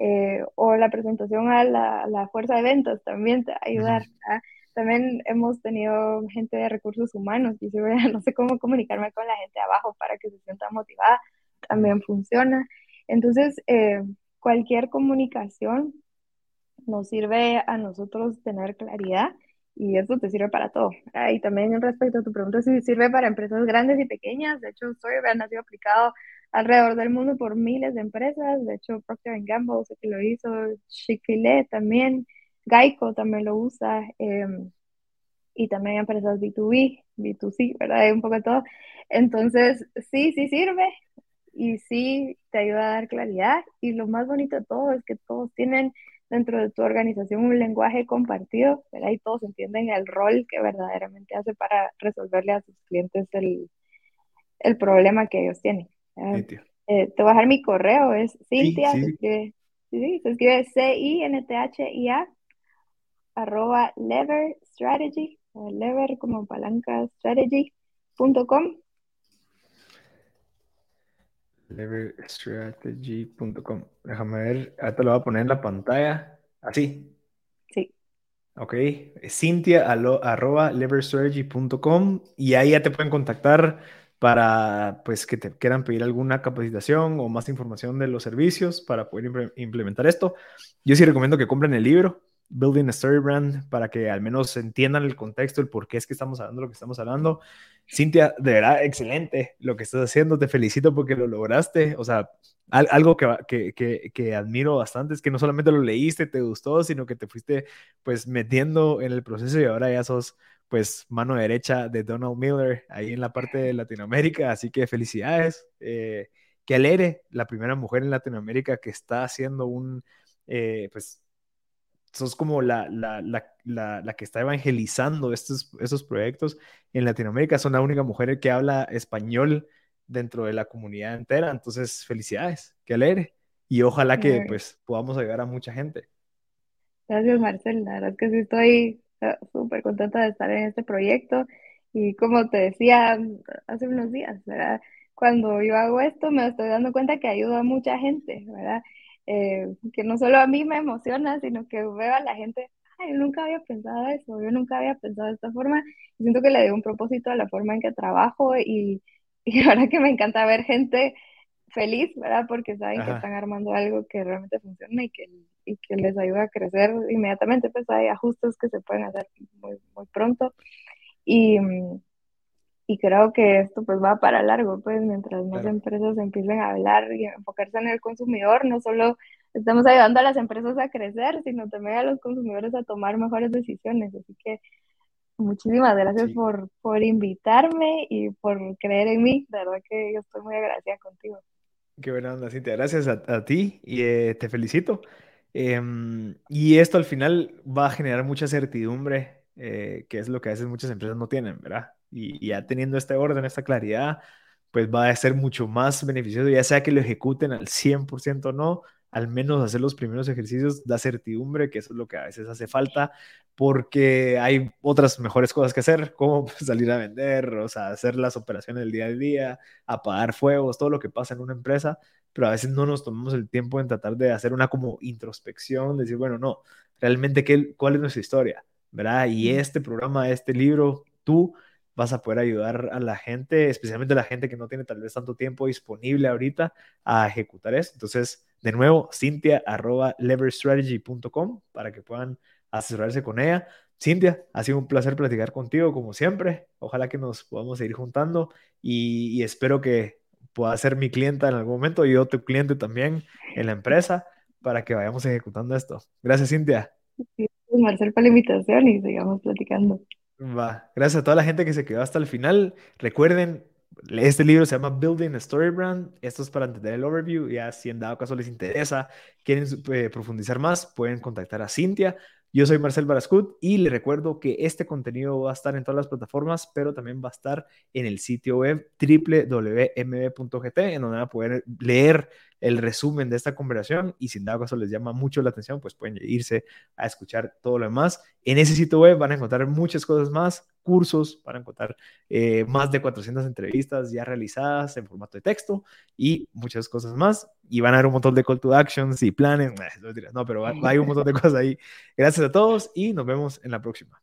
Eh, o la presentación a la, la, fuerza de ventas también te va a ayudar. También hemos tenido gente de recursos humanos y si no sé cómo comunicarme con la gente abajo para que se sienta motivada, también funciona. Entonces, eh, cualquier comunicación nos sirve a nosotros tener claridad y eso te sirve para todo. Y también respecto a tu pregunta, si sirve para empresas grandes y pequeñas. De hecho, Storybrand ha sido aplicado alrededor del mundo por miles de empresas. De hecho, Procter Gamble sé que lo hizo, Chiquile también, Geico también lo usa. Em, y también empresas B2B, B2C, ¿verdad? Hay un poco de todo. Entonces, sí, sí sirve y sí te ayuda a dar claridad. Y lo más bonito de todo es que todos tienen dentro de tu organización un lenguaje compartido, ¿verdad? Y todos entienden el rol que verdaderamente hace para resolverle a sus clientes el, el problema que ellos tienen. Eh, te voy a dejar mi correo, es Cintia, Se, escribe, sí, se escribe C-I-N-T-H-I-A, arroba lever strategy, lever como palanca strategy.com. Leverstrategy.com. Déjame ver, ahorita lo voy a poner en la pantalla. Así. Sí. Ok. Cintia arroba leverstrategy.com y ahí ya te pueden contactar para pues que te quieran pedir alguna capacitación o más información de los servicios para poder implementar esto. Yo sí recomiendo que compren el libro. Building a Story Brand para que al menos entiendan el contexto, el por qué es que estamos hablando lo que estamos hablando. Cintia, de verdad, excelente lo que estás haciendo. Te felicito porque lo lograste. O sea, algo que, que, que, admiro bastante es que no solamente lo leíste, te gustó, sino que te fuiste pues metiendo en el proceso y ahora ya sos pues mano derecha de Donald Miller ahí en la parte de Latinoamérica. Así que felicidades. Eh, que alegre la primera mujer en Latinoamérica que está haciendo un, eh, pues sos como la, la, la, la, que está evangelizando estos, estos proyectos en Latinoamérica. Son la única mujer que habla español dentro de la comunidad entera. Entonces, felicidades, qué alegre. Y ojalá que pues podamos ayudar a mucha gente. Gracias, Marcel. La verdad es que sí estoy eh, súper contenta de estar en este proyecto. Y como te decía hace unos días, ¿verdad? Cuando yo hago esto, me estoy dando cuenta que ayuda a mucha gente, ¿verdad? Eh, que no solo a mí me emociona, sino que veo a la gente, ay, yo nunca había pensado eso, yo nunca había pensado de esta forma, y siento que le doy un propósito a la forma en que trabajo y, y ahora que me encanta ver gente feliz, ¿verdad? Porque saben que están armando algo que realmente funciona y que, y que les ayuda a crecer inmediatamente, pues hay ajustes que se pueden hacer muy, muy pronto. Y, y creo que esto pues va para largo, pues mientras más empresas empiecen a hablar y enfocarse en el consumidor, no solo estamos ayudando a las empresas a crecer, sino también a los consumidores a tomar mejores decisiones. Así que muchísimas gracias por, por invitarme y por creer en mí. De verdad que yo estoy muy agradecida contigo. Qué buena onda, Cintia. Gracias a, ti y eh, te felicito. Em, y esto al final va a generar mucha certidumbre, eh, que es lo que a veces muchas empresas no tienen, ¿verdad? Y, ya teniendo este orden, esta claridad, pues va a ser mucho más beneficioso, ya sea que lo ejecuten al 100% o no, al menos hacer los primeros ejercicios da certidumbre, que eso es lo que a veces hace falta, porque hay otras mejores cosas que hacer, como salir a vender, o sea, hacer las operaciones del día a día, apagar fuegos, todo lo que pasa en una empresa, pero a veces no nos tomamos el tiempo en tratar de hacer una como introspección, decir, bueno, no, realmente, ¿qué, ¿cuál es nuestra historia? ¿Verdad? Y este programa, este libro, tú vas a poder ayudar a la gente, especialmente a la gente que no tiene tal vez tanto tiempo disponible ahorita a ejecutar esto. Entonces, de nuevo, Cintia arroba leverstrategy.com para que puedan asesorarse con ella. Cintia, ha sido un placer platicar contigo como siempre. Ojalá que nos podamos seguir juntando y, espero que pueda ser mi clienta en algún momento y tu cliente también en la empresa para que vayamos ejecutando esto. Gracias, Cintia. Marcel, por la invitación y sigamos platicando. Va. Gracias a toda la gente que se quedó hasta el final. Recuerden, este libro se llama Building a Story Brand. Esto es para entender el overview. Ya si en dado caso les interesa, quieren eh, profundizar más, pueden contactar a Cintia. Yo soy Marcel Barascut y les recuerdo que este contenido va a estar en todas las plataformas, pero también va a estar en el sitio web www.mb.gt, en donde van a poder leer el resumen de esta conversación y si en dado caso les llama mucho la atención, pues pueden irse a escuchar todo lo demás. En ese sitio web van a encontrar muchas cosas más, cursos, van a encontrar eh, más de 400 entrevistas ya realizadas en formato de texto y muchas cosas más. Y van a haber un montón de call to actions y planes. No, pero hay un montón de cosas ahí. Gracias a todos y nos vemos en la próxima.